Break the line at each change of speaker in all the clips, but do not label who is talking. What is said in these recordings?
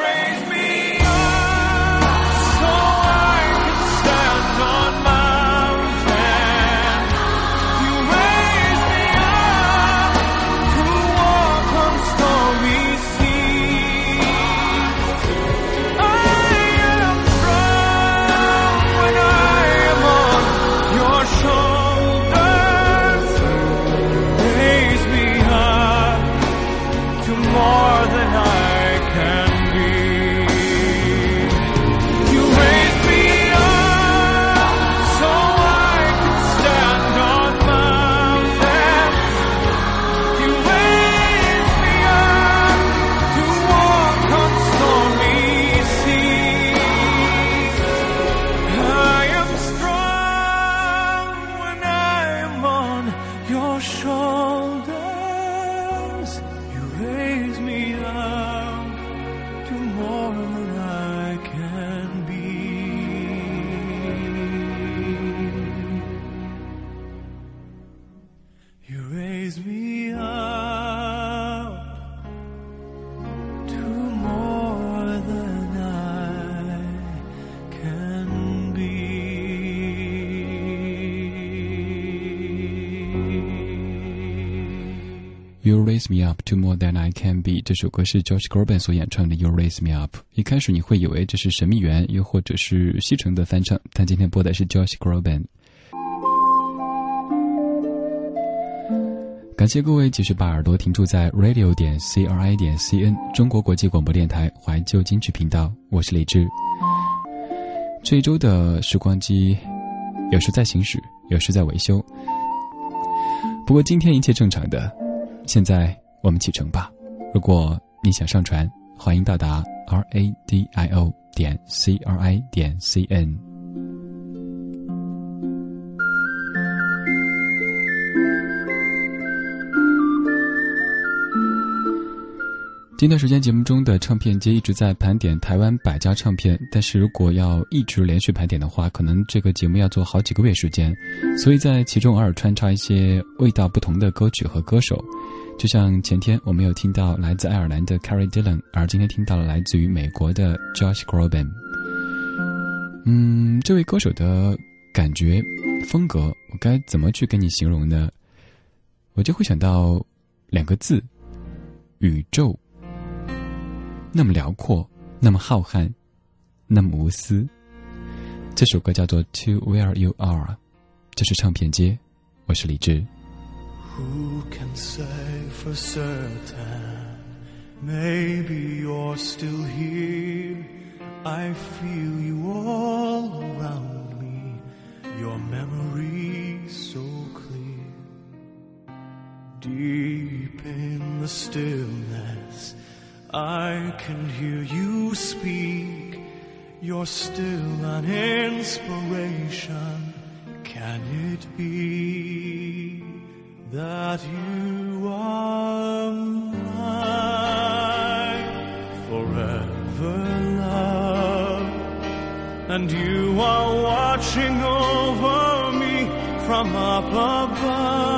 raise Can Be》这首歌是 Josh Groban 所演唱的。You Raise Me Up，一开始你会以为这是神秘园，又或者是西城的翻唱，但今天播的是 Josh Groban。感谢各位继续把耳朵停住在 radio 点 c r i 点 c n 中国国际广播电台怀旧金曲频道，我是李志。这一周的时光机，有时在行驶，有时在维修。不过今天一切正常的，现在我们启程吧。如果你想上传，欢迎到达 r a d i o 点 c r i 点 c n。近段时间节目中的唱片街一直在盘点台湾百家唱片，但是如果要一直连续盘点的话，可能这个节目要做好几个月时间，所以在其中偶尔穿插一些味道不同的歌曲和歌手，就像前天我们有听到来自爱尔兰的 Carrie Dillon，而今天听到了来自于美国的 Josh Groban。嗯，这位歌手的感觉风格，我该怎么去跟你形容呢？我就会想到两个字：宇宙。那么辽阔，那么浩瀚，那么无私。这首歌叫做《To Where You Are》，这是唱片街，我是李志。
Who can say for certain? Maybe you're still here. I feel you all around me. Your memory so clear. Deep in the stillness. I can hear you speak. You're still an inspiration. Can it be that you are mine forever, love? And you are watching over me from up above.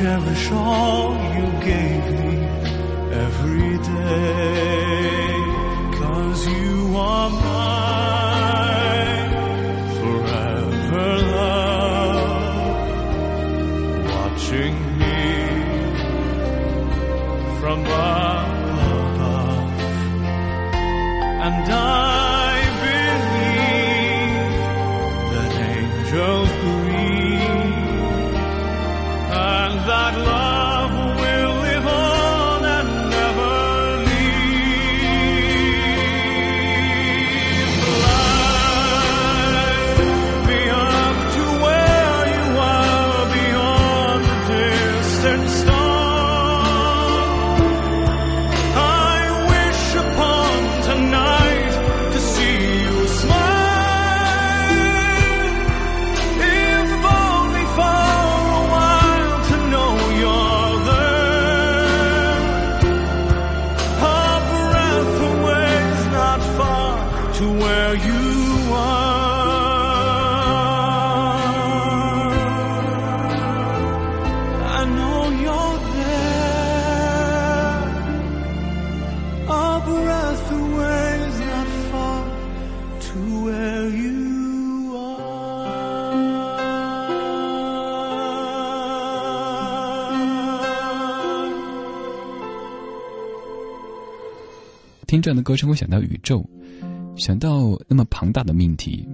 Cherish all you gave me every day cause you are mine forever love watching me from above. And I
这样的歌声，会想到宇宙，想到那么庞大的命题。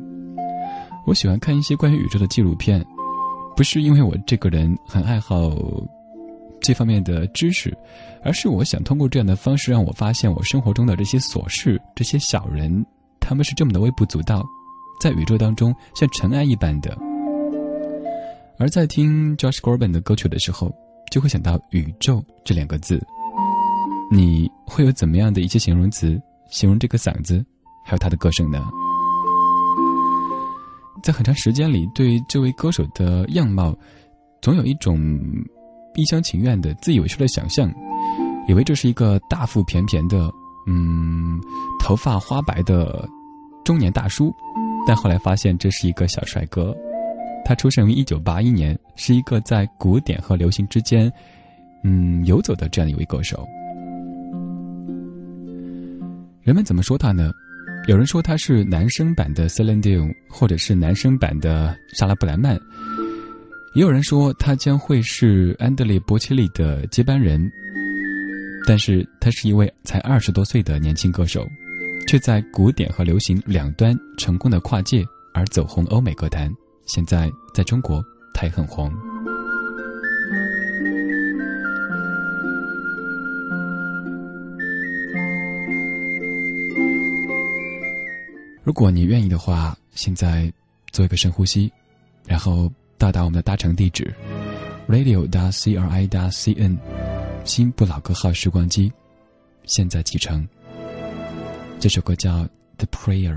我喜欢看一些关于宇宙的纪录片，不是因为我这个人很爱好这方面的知识，而是我想通过这样的方式让我发现我生活中的这些琐事、这些小人，他们是这么的微不足道，在宇宙当中像尘埃一般的。而在听 Josh Groban 的歌曲的时候，就会想到“宇宙”这两个字。你会有怎么样的一些形容词形容这个嗓子，还有他的歌声呢？在很长时间里，对这位歌手的样貌，总有一种一厢情愿的、自以为是的想象，以为这是一个大腹便便的、嗯，头发花白的中年大叔。但后来发现，这是一个小帅哥。他出生于一九八一年，是一个在古典和流行之间，嗯，游走的这样一位歌手。人们怎么说他呢？有人说他是男生版的 Celine Dion，或者是男生版的莎拉布莱曼，也有人说他将会是安德烈波切利的接班人。但是他是一位才二十多岁的年轻歌手，却在古典和流行两端成功的跨界而走红欧美歌坛。现在在中国，他也很红。如果你愿意的话，现在做一个深呼吸，然后到达我们的搭乘地址：radio. 搭 c r i. 搭 c n，新不老歌号时光机，现在启程。这首歌叫《The Prayer》。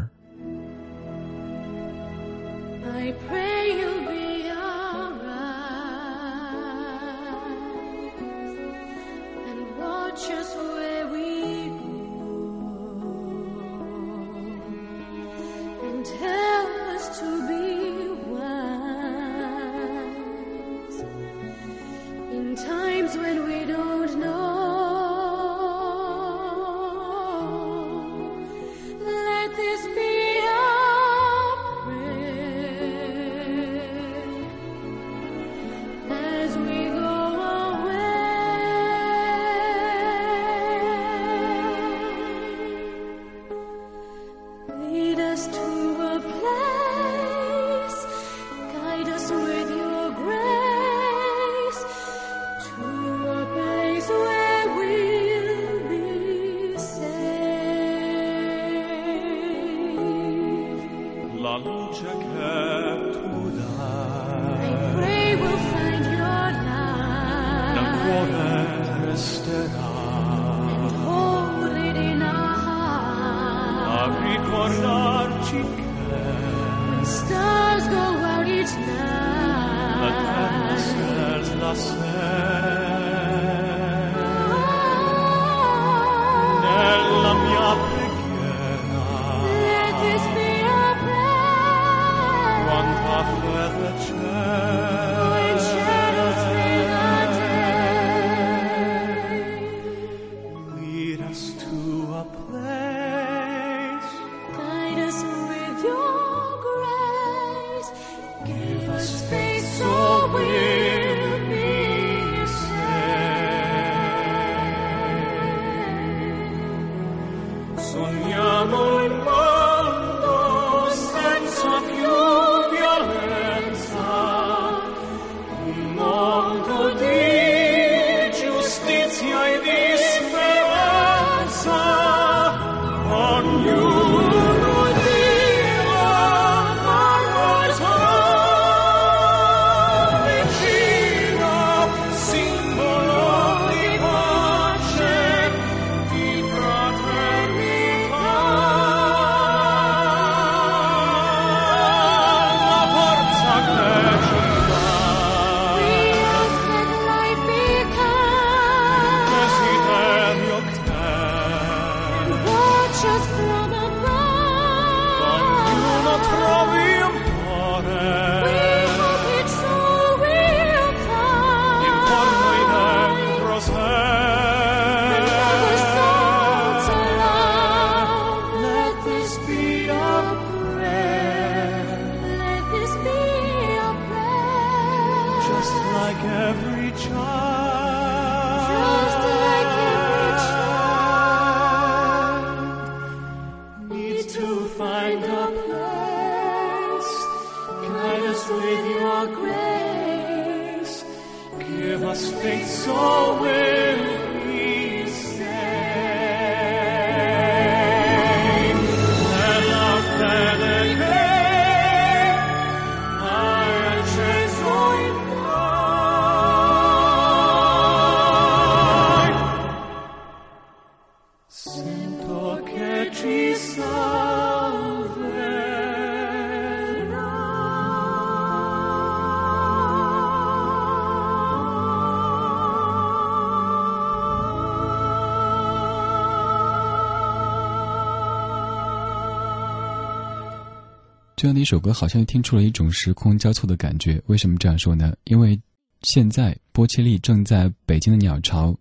这样的一首歌，好像听出了一种时空交错的感觉。为什么这样说呢？因为现在波切利正在北京的鸟巢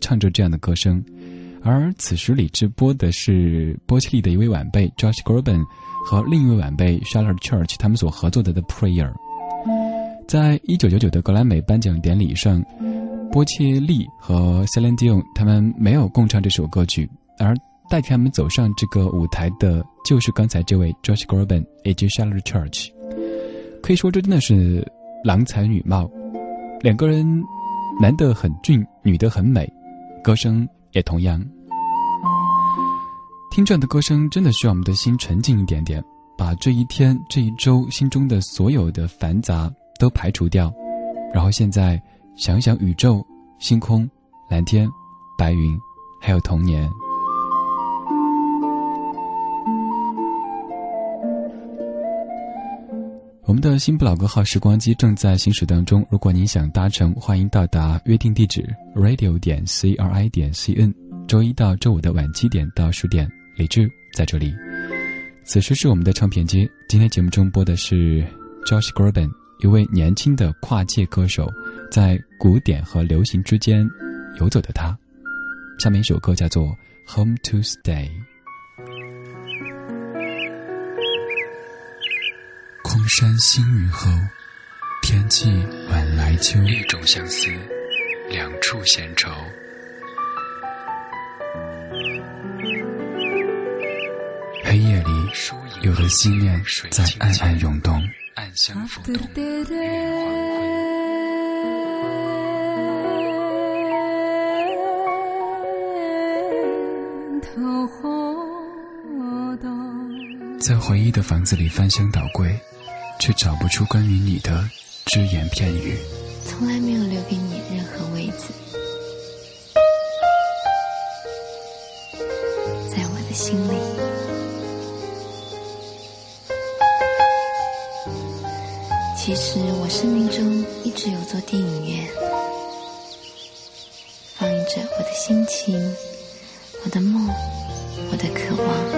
唱着这样的歌声，而此时李志播的是波切利的一位晚辈 Josh Groban 和另一位晚辈 Charlotte Church 他们所合作的《The Prayer》。在一九九九的格莱美颁奖典礼上，波切利和 Celine Dion 他们没有共唱这首歌曲，而代替他们走上这个舞台的，就是刚才这位 Josh Groban 以及 Charlotte Church。可以说，这真的是郎才女貌，两个人男的很俊，女的很美，歌声也同样。听这样的歌声，真的需要我们的心沉静一点点，把这一天、这一周心中的所有的繁杂都排除掉，然后现在想想宇宙、星空、蓝天、白云，还有童年。我们的新不老歌号时光机正在行驶当中，如果您想搭乘，欢迎到达约定地址 radio 点 c r i 点 c n，周一到周五的晚七点到十点，李志在这里。此时是我们的唱片街，今天节目中播的是 Josh Groban，一位年轻的跨界歌手，在古典和流行之间游走的他。下面一首歌叫做《Home to Stay》。山新雨后，天气晚来秋。一种相思，两处闲愁。黑夜里，有的思念在暗暗涌动，暗香浮动。在回忆的房子里翻箱倒柜，却找不出关于你的只言片语。
从来没有留给你任何位子，在我的心里。其实我生命中一直有座电影院，放映着我的心情、我的梦、我的渴望。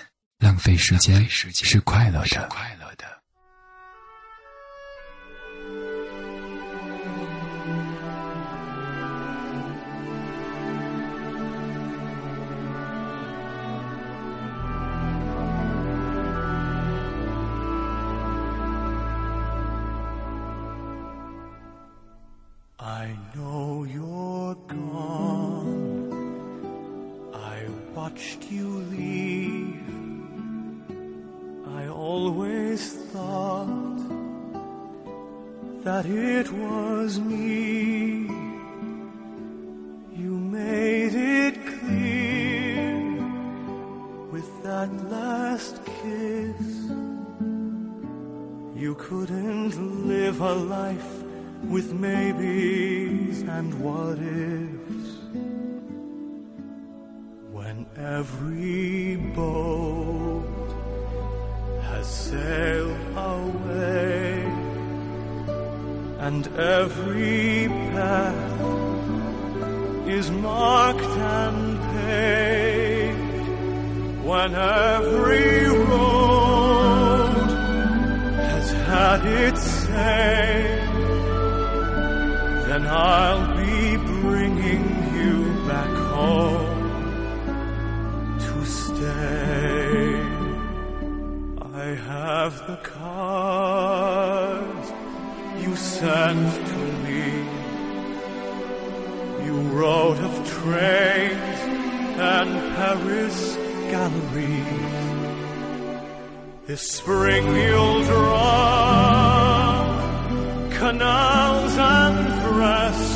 费时间是快乐的。
It was every This spring you'll draw canals and frescoed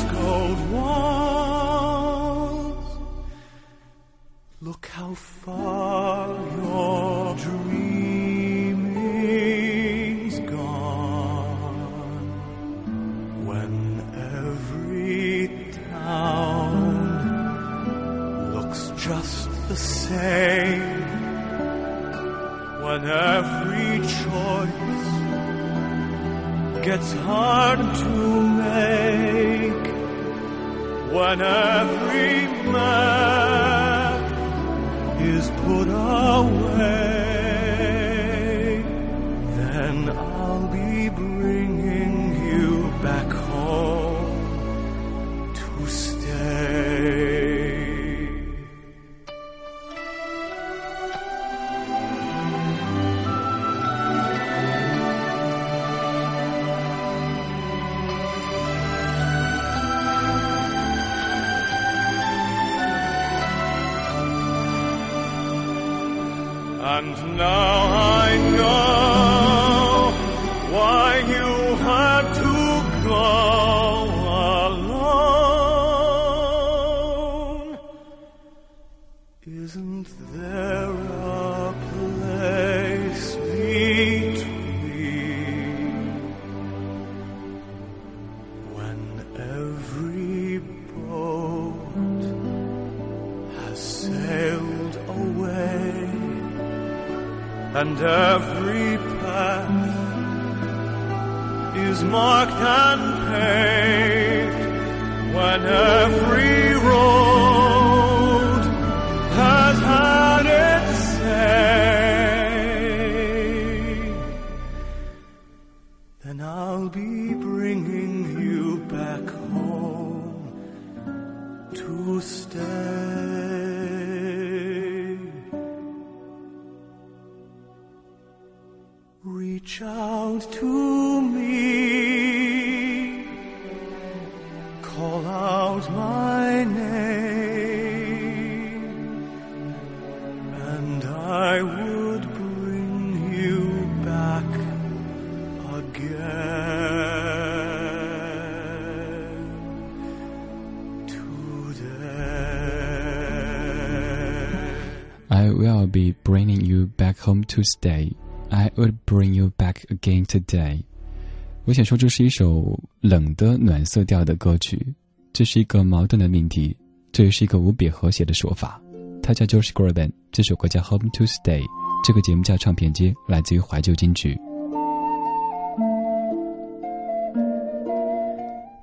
marked and paved when every road
to stay. I would bring you back again today. 我想说，这是一首冷的暖色调的歌曲，这是一个矛盾的命题，这也是一个无比和谐的说法。他叫 Josh Groban，这首歌叫《Home to Stay》，这个节目叫唱片街，来自于怀旧金曲。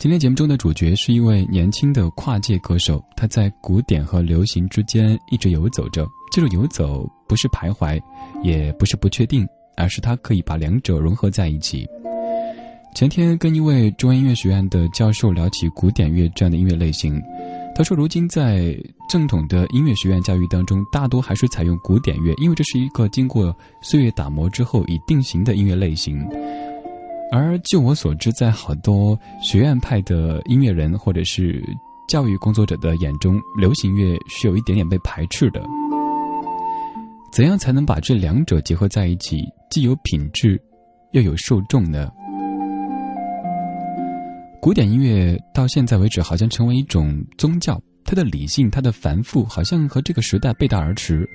今天节目中的主角是一位年轻的跨界歌手，他在古典和流行之间一直游走着。这种游走不是徘徊，也不是不确定，而是他可以把两者融合在一起。前天跟一位中央音乐学院的教授聊起古典乐这样的音乐类型，他说，如今在正统的音乐学院教育当中，大多还是采用古典乐，因为这是一个经过岁月打磨之后已定型的音乐类型。而就我所知，在好多学院派的音乐人或者是教育工作者的眼中，流行乐是有一点点被排斥的。怎样才能把这两者结合在一起，既有品质，又有受众呢？古典音乐到现在为止，好像成为一种宗教，它的理性、它的繁复，好像和这个时代背道而驰。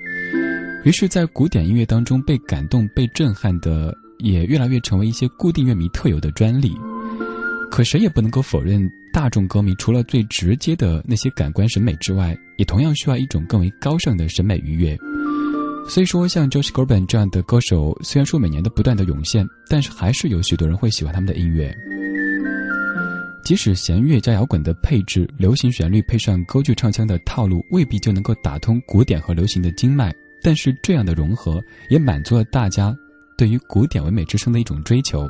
于是，在古典音乐当中被感动、被震撼的。也越来越成为一些固定乐迷特有的专利，可谁也不能够否认，大众歌迷除了最直接的那些感官审美之外，也同样需要一种更为高尚的审美愉悦。所以说，像 Josh Groban 这样的歌手，虽然说每年都不断的涌现，但是还是有许多人会喜欢他们的音乐。即使弦乐加摇滚的配置，流行旋律配上歌剧唱腔的套路，未必就能够打通古典和流行的经脉，但是这样的融合也满足了大家。对于古典唯美之声的一种追求，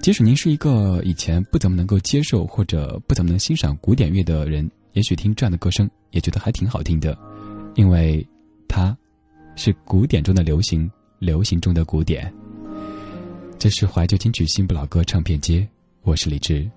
即使您是一个以前不怎么能够接受或者不怎么能欣赏古典乐的人，也许听这样的歌声也觉得还挺好听的，因为它是古典中的流行，流行中的古典。这是怀旧金曲新不老歌唱片街，我是李志。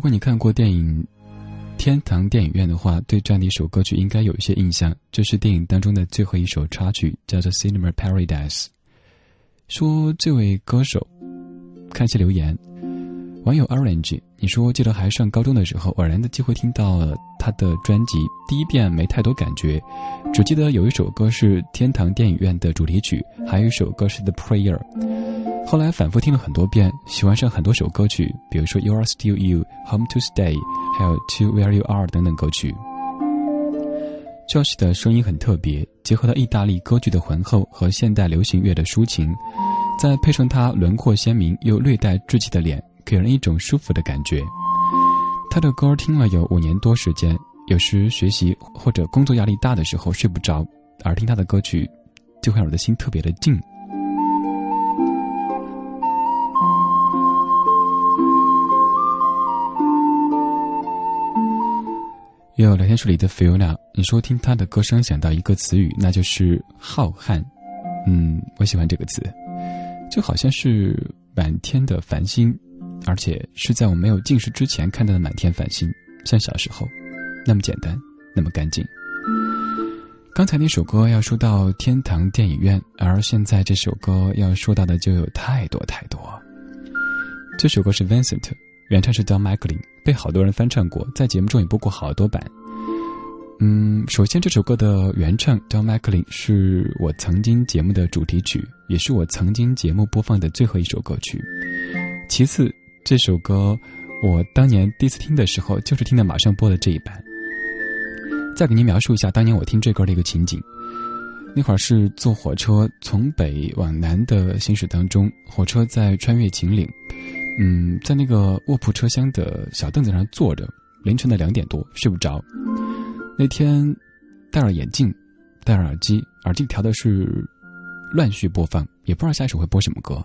如果你看过电影《天堂电影院》的话，对这样的一首歌曲应该有一些印象。这是电影当中的最后一首插曲，叫做《Cinema Paradise》。说这位歌手，看一些留言，网友 Orange，你说记得还上高中的时候，偶然的机会听到了他的专辑，第一遍没太多感觉，只记得有一首歌是《天堂电影院》的主题曲，还有一首歌是《The Prayer》。后来反复听了很多遍，喜欢上很多首歌曲，比如说《You Are Still You》、《Home to Stay》，还有《To Where You Are》等等歌曲。Josh 的声音很特别，结合了意大利歌剧的浑厚和现代流行乐的抒情，再配上他轮廓鲜明又略带稚气的脸，给人一种舒服的感觉。他的歌听了有五年多时间，有时学习或者工作压力大的时候睡不着，而听他的歌曲，就会让我的心特别的静。有聊天室里的 Fiona，你说听他的歌声想到一个词语，那就是浩瀚。嗯，我喜欢这个词，就好像是满天的繁星，而且是在我没有近视之前看到的满天繁星，像小时候，那么简单，那么干净。刚才那首歌要说到天堂电影院，而现在这首歌要说到的就有太多太多。这首歌是 Vincent。原唱是 Don McLean，被好多人翻唱过，在节目中也播过好多版。嗯，首先这首歌的原唱 Don McLean 是我曾经节目的主题曲，也是我曾经节目播放的最后一首歌曲。
其次，这首歌我当年第一次听的时候，就是听的马上播的这一版。再给您描述一下当年我听这歌的一个情景。那会儿是坐火车从北往南的行驶当中，火车在穿越秦岭，嗯，在那个卧铺车厢的小凳子上坐着，凌晨的两点多睡不着。那天戴了眼镜，戴着耳机，耳机调的是乱序播放，也不知道下一首会播什么歌。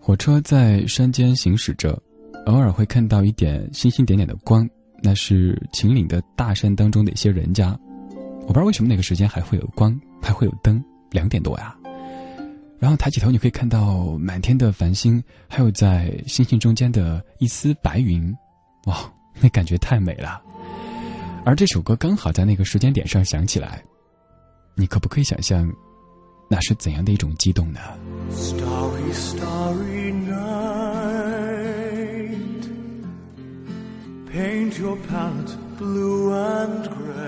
火车在山间行驶着，偶尔会看到一点星星点点的光。那是秦岭的大山当中的一些人家，我不知道为什么那个时间还会有光，还会有灯，两点多呀。然后抬起头，你可以看到满天的繁星，还有在星星中间的一丝白云，哇，那感觉太美了。而这首歌刚好在那个时间点上响起来，你可不可以想象，那是怎样的一种激动呢
？Starry, starry Paint your palette blue and gray.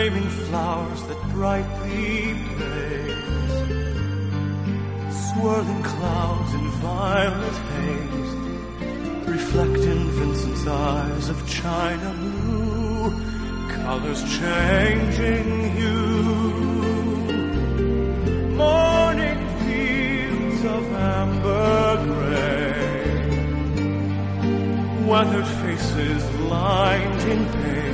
Flaming flowers that brightly blaze. Swirling clouds in violet haze. Reflect in Vincent's eyes of china blue colors changing hue. Morning fields of amber gray, weathered faces lined in pain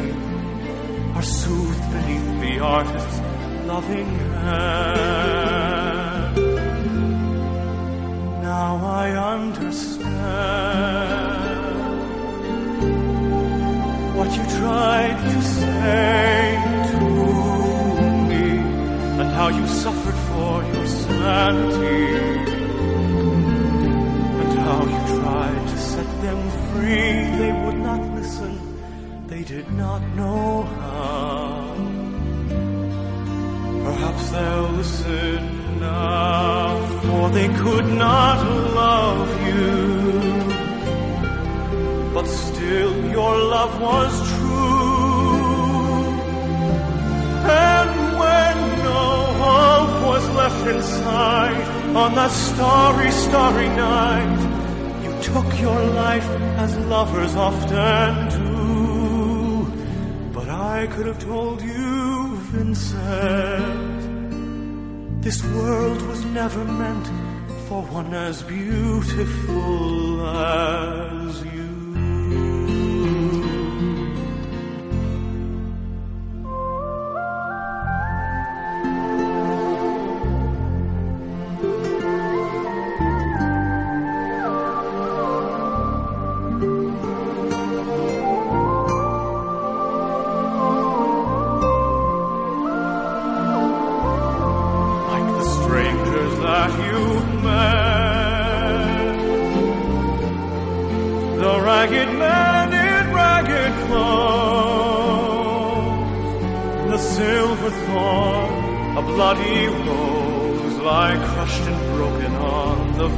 the artist's loving hand. Now I understand what you tried to say to me and how you suffered for your sanity and how you tried to set them free. They would not listen, they did not know how. Perhaps they'll listen now, for they could not love you but still your love was true. And when no hope was left inside on that starry, starry night, you took your life as lovers often do. But I could have told you, Vincent, this world was never meant for one as beautiful as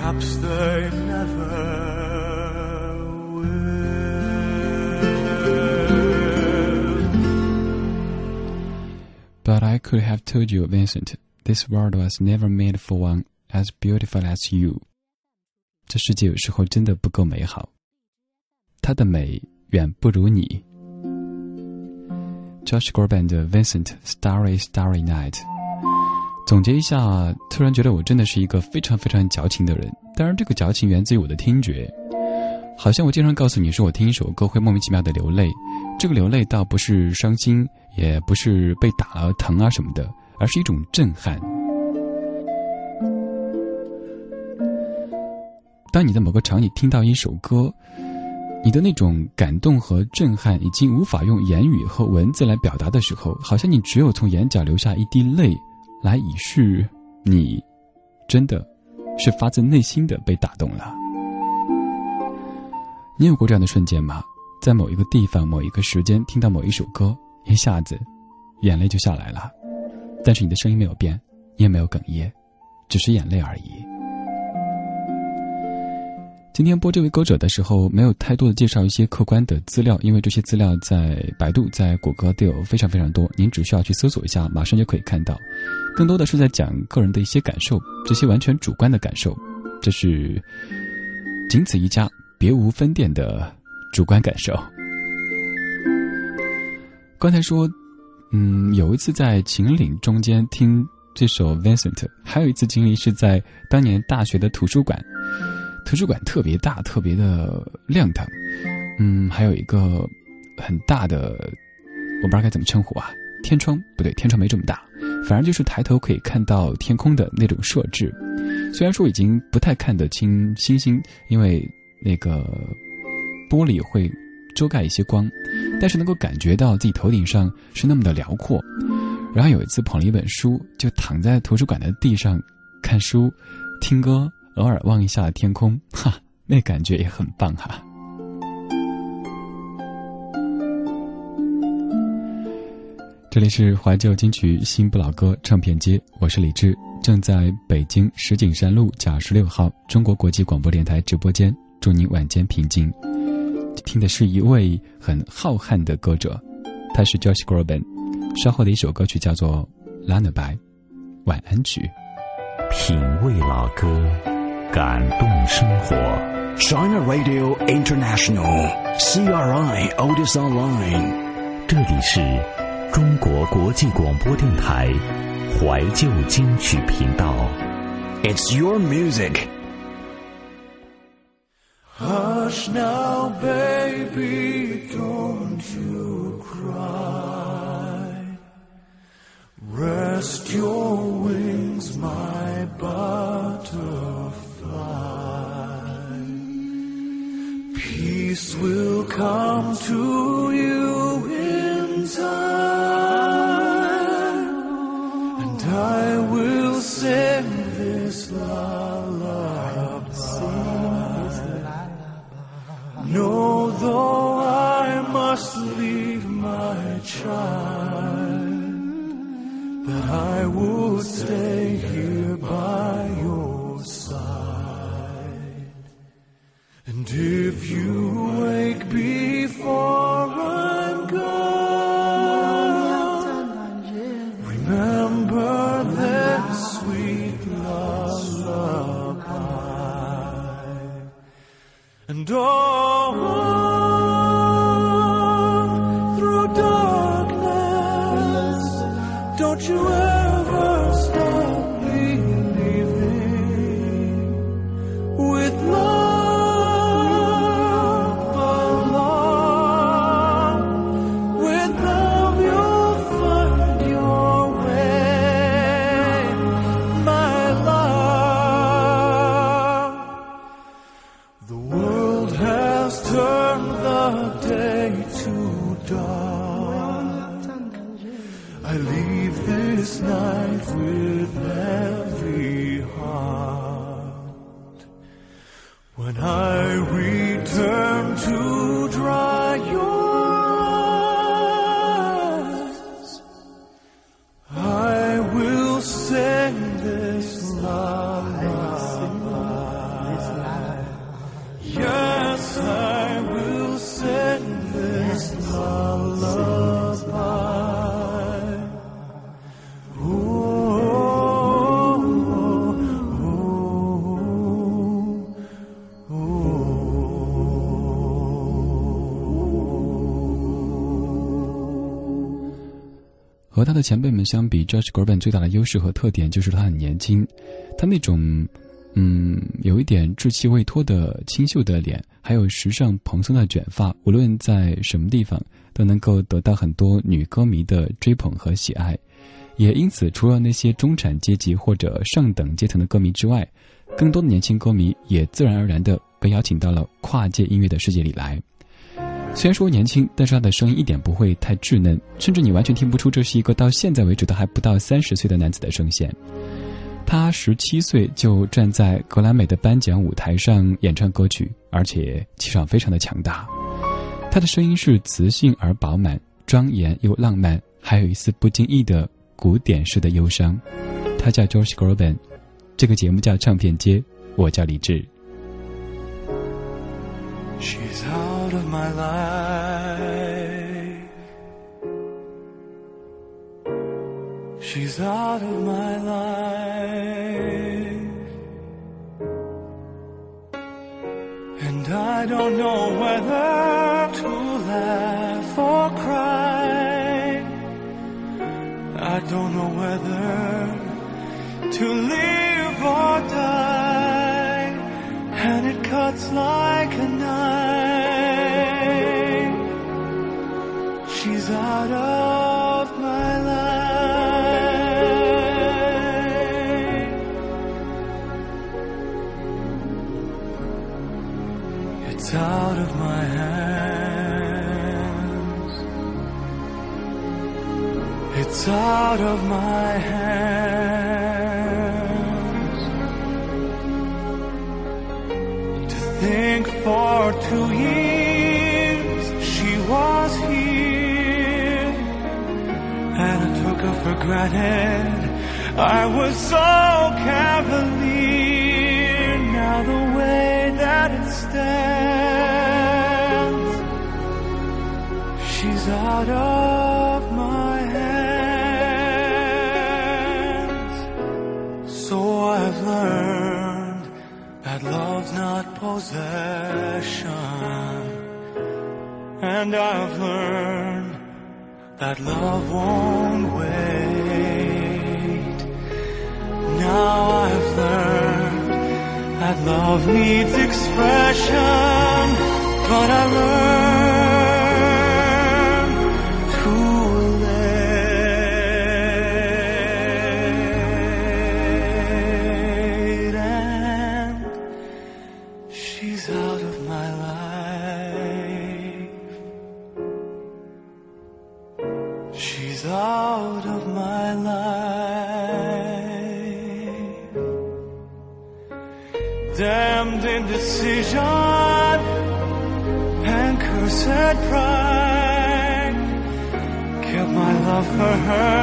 Perhaps they never
But I could have told you, Vincent, this world was never made for one as beautiful as you. 这世界有时候真的不够美好，它的美远不如你。Josh Groban 的 Vincent Starry Starry Night。 总结一下，突然觉得我真的是一个非常非常矫情的人。当然，这个矫情源自于我的听觉，好像我经常告诉你说，我听一首歌会莫名其妙的流泪。这个流泪倒不是伤心，也不是被打了疼啊什么的，而是一种震撼。当你在某个场景听到一首歌，你的那种感动和震撼已经无法用言语和文字来表达的时候，好像你只有从眼角流下一滴泪，来以示你真的是发自内心的被打动了。你有过这样的瞬间吗？在某一个地方、某一个时间，听到某一首歌，一下子，眼泪就下来了。但是你的声音没有变，你也没有哽咽，只是眼泪而已。今天播这位歌者的时候，没有太多的介绍一些客观的资料，因为这些资料在百度、在谷歌都有非常非常多，您只需要去搜索一下，马上就可以看到。更多的是在讲个人的一些感受，这些完全主观的感受，这是仅此一家，别无分店的。主观感受。刚才说，嗯，有一次在秦岭中间听这首 Vincent，还有一次经历是在当年大学的图书馆，图书馆特别大，特别的亮堂，嗯，还有一个很大的，我不知道该怎么称呼啊，天窗不对，天窗没这么大，反正就是抬头可以看到天空的那种设置。虽然说已经不太看得清星星，因为那个。玻璃会遮盖一些光，但是能够感觉到自己头顶上是那么的辽阔。然后有一次捧了一本书，就躺在图书馆的地上看书、听歌，偶尔望一下天空，哈，那感觉也很棒哈。这里是怀旧金曲新不老歌唱片街，我是李志，正在北京石景山路甲十六号中国国际广播电台直播间，祝您晚间平静。听的是一位很浩瀚的歌者，他是 Josh Groban。稍后的一首歌曲叫做《Lullaby》，晚安曲。
品味老歌，感动生活。
China Radio International，CRI Otis Online。
这里是中国国际广播电台怀旧金曲频道。
It's your music.
Hush now, baby, don't you cry. Rest your wings, my butterfly. Peace will come to you in time, and I will sing this lullaby. No, though I must leave my child, but I will stay here by your And if you wake before I'm gone, remember that sweet lullaby. And oh,
他的前辈们相比，Josh Groban 最大的优势和特点就是他很年轻，他那种，嗯，有一点稚气未脱的清秀的脸，还有时尚蓬松的卷发，无论在什么地方都能够得到很多女歌迷的追捧和喜爱，也因此，除了那些中产阶级或者上等阶层的歌迷之外，更多的年轻歌迷也自然而然的被邀请到了跨界音乐的世界里来。虽然说年轻，但是他的声音一点不会太稚嫩，甚至你完全听不出这是一个到现在为止都还不到三十岁的男子的声线。他十七岁就站在格莱美的颁奖舞台上演唱歌曲，而且气场非常的强大。他的声音是磁性而饱满，庄严又浪漫，还有一丝不经意的古典式的忧伤。他叫 George Groban，这个节目叫唱片街，我叫李志。
She's out of my life. She's out of my life. And I don't know whether to laugh or cry. I don't know whether to live or die. And it cuts like a out of my life. It's out of my hands. It's out of my hands. To think for two years I for granted. I was so cavalier. Now the way that it stands, she's out of my hands. So I've learned that love's not possession. And I've learned that love won't wait. Now I've learned that love needs expression, but I learned her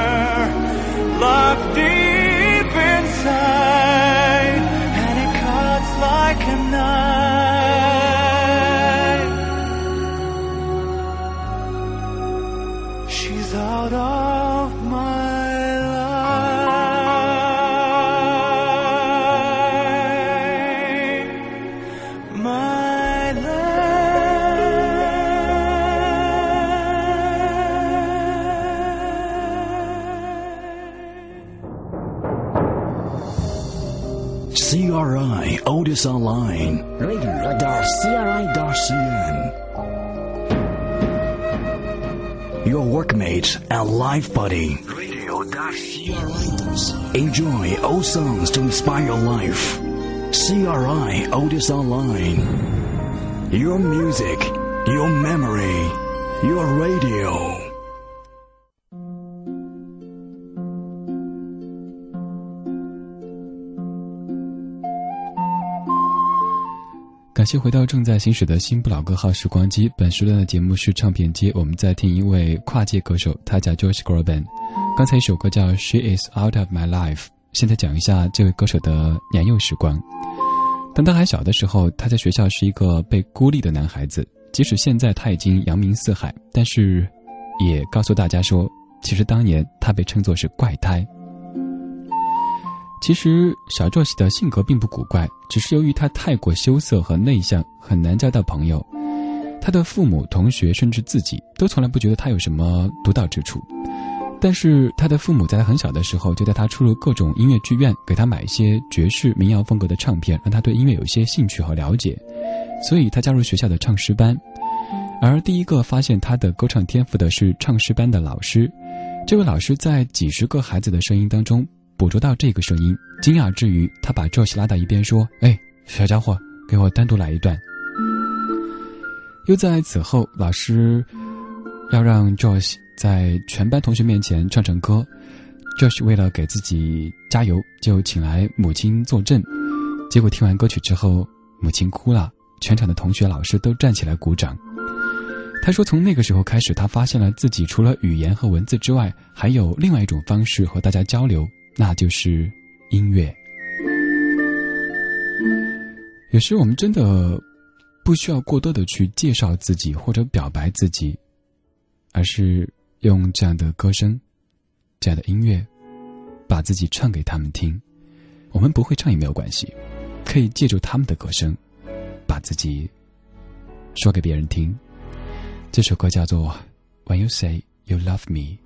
Your workmate and life buddy. Enjoy old songs to inspire your life. CRI Otis Online. Your music, your memory, your radio.
谢回到正在行驶的新不老歌号时光机。本时段的节目是唱片街，我们在听一位跨界歌手，他叫 Josh Groban。刚才一首歌叫《She Is Out of My Life》。现在讲一下这位歌手的年幼时光。当他还小的时候，他在学校是一个被孤立的男孩子。即使现在他已经扬名四海，但是也告诉大家说，其实当年他被称作是怪胎。其实小作喜的性格并不古怪，只是由于他太过羞涩和内向，很难交到朋友。他的父母、同学甚至自己都从来不觉得他有什么独到之处。但是他的父母在他很小的时候就带他出入各种音乐剧院，给他买一些爵士民谣风格的唱片，让他对音乐有一些兴趣和了解。所以他加入学校的唱诗班。而第一个发现他的歌唱天赋的是唱诗班的老师。这位老师在几十个孩子的声音当中捕捉到这个声音，惊讶之余，他把 Josh 拉到一边说：“哎，小家伙，给我单独来一段。”又在此后，老师要让 Josh。在全班同学面前唱唱歌，Josh 为了给自己加油，就请来母亲坐镇。结果听完歌曲之后，母亲哭了，全场的同学、老师都站起来鼓掌。他说：“从那个时候开始，他发现了自己除了语言和文字之外，还有另外一种方式和大家交流，那就是音乐。有时我们真的不需要过多的去介绍自己或者表白自己，而是。”用这样的歌声，这样的音乐，把自己唱给他们听。我们不会唱也没有关系，可以借助他们的歌声，把自己说给别人听。这首歌叫做《When You Say You Love Me》。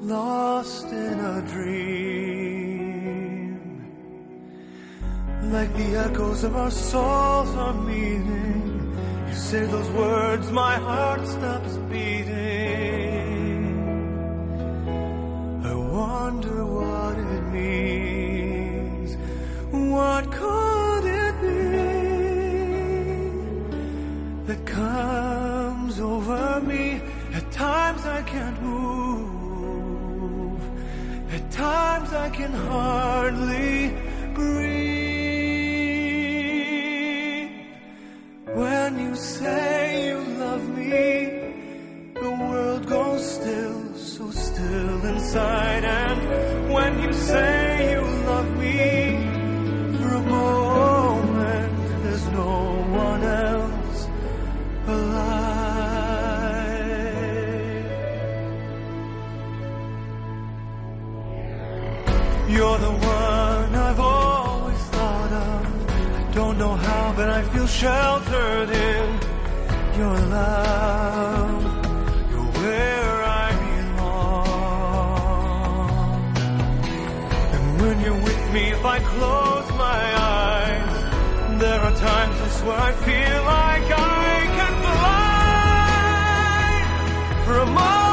Lost in a dream. Like the echoes of our souls are meeting. You say those words, my heart stops beating. I wonder what it means. What could it be that comes over me? At times I can't move At times I can hardly breathe. When you say you love me, the world goes still, so still inside. And when you say You're the one I've always thought of. I don't know how, but I feel sheltered in your love. You're where I belong. And when you're with me, if I close my eyes, there are times I swear I feel like I can fly for a moment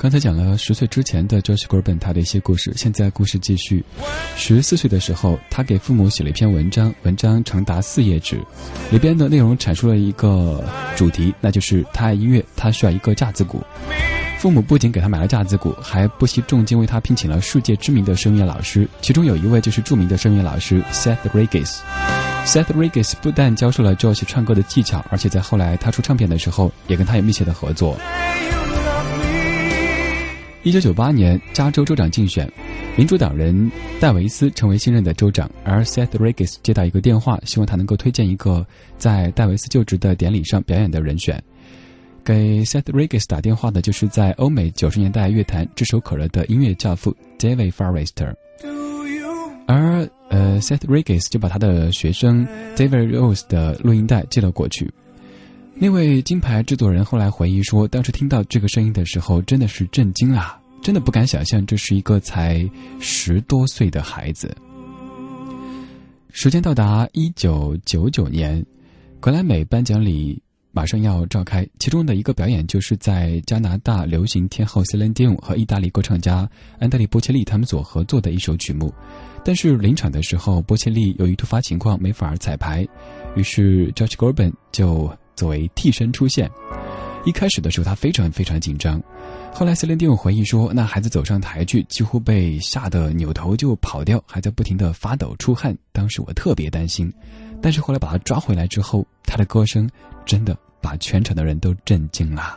刚才讲了十岁之前的 Josh Groban 他的一些故事，现在故事继续。十四岁的时候，他给父母写了一篇文章，文章长达四页纸，里边的内容阐述了一个主题，那就是他爱音乐，他需要一个架子鼓。父母不仅给他买了架子鼓，还不惜重金为他聘请了世界知名的声乐老师，其中有一位就是著名的声乐老师 Seth Regis。Seth Regis 不但教授了 Josh 唱歌的技巧，而且在后来他出唱片的时候，也跟他有密切的合作。一九九八年，加州州长竞选，民主党人戴维斯成为新任的州长，而 Seth Regis 接到一个电话，希望他能够推荐一个在戴维斯就职的典礼上表演的人选。给 Seth Regis 打电话的就是在欧美九十年代乐坛炙手可热的音乐教父 David Forrester，而呃 Seth Regis 就把他的学生 David Rose 的录音带寄了过去。那位金牌制作人后来回忆说，当时听到这个声音的时候，真的是震惊啊！真的不敢想象这是一个才十多岁的孩子。时间到达一九九九年，格莱美颁奖礼。马上要召开，其中的一个表演就是在加拿大流行天后 Celine Dion 和意大利歌唱家安德里波切利他们所合作的一首曲目。但是临场的时候，波切利由于突发情况没法彩排，于是 George g o r b a n 就作为替身出现。一开始的时候，他非常非常紧张。后来 Celine Dion 回忆说，那孩子走上台去，几乎被吓得扭头就跑掉，还在不停的发抖出汗。当时我特别担心，但是后来把他抓回来之后，他的歌声真的。把全场的人都震惊了。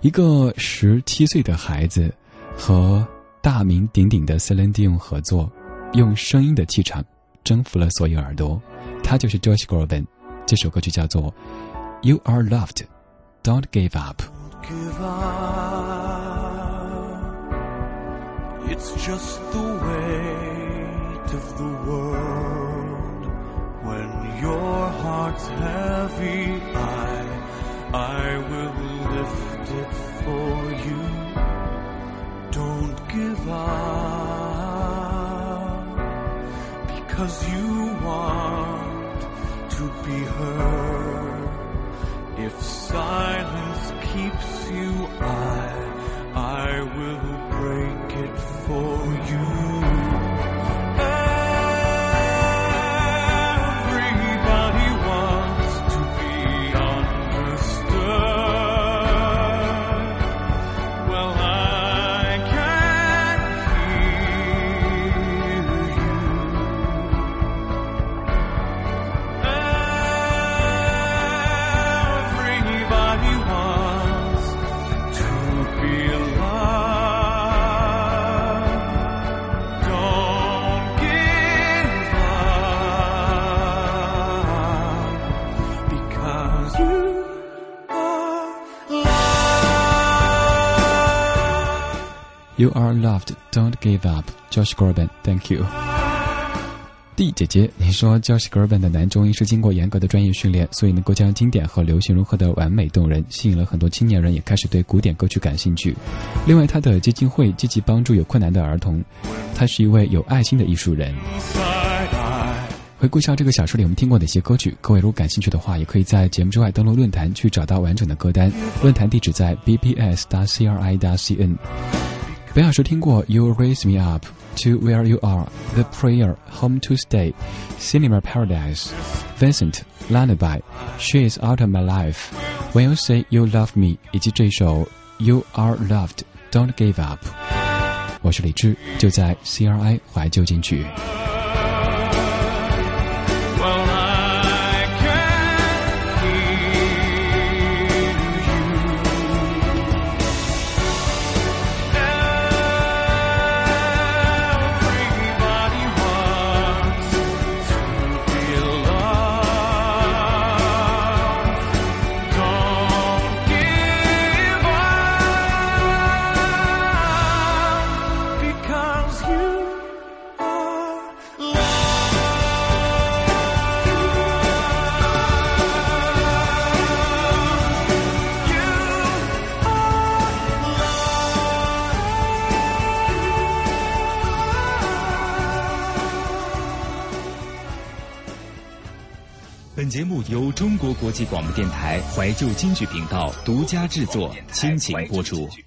一个十七岁的孩子和大名鼎鼎的 Celine Dion 合作，用声音的气场征服了所有耳朵。他就是 Josh Groban。这首歌曲叫做《You Are Loved, Don't Give
Up》。It's just the weight of the world when your heart's heavy. I, I will lift it for you. Don't give up because you want to be heard. If silence keeps you, I, I will break it for You
are loved, don't give up. Josh Groban, thank you. D 姐姐，你说 Josh Groban 的男中音是经过严格的专业训练，所以能够将经典和流行融合的完美动人，吸引了很多青年人，也开始对古典歌曲感兴趣。另外，他的基金会积极帮助有困难的儿童，他是一位有爱心的艺术人。回顾一下这个小说里我们听过哪些歌曲，各位如果感兴趣的话，也可以在节目之外登录论坛去找到完整的歌单。论坛地址在 bps.cri.cn 大 cri. 大 cn。本小说听过 You Raise Me Up to Where You Are, The Prayer, Home to Stay, Cinema Paradise, Vincent, Lullaby, She Is Out of My Life, When You Say You Love Me，以及这首 You Are Loved, Don't Give Up。我是李志，就在 CRI 怀旧金曲。
由中国国际广播电台怀旧京剧频道独家制作，倾情播出。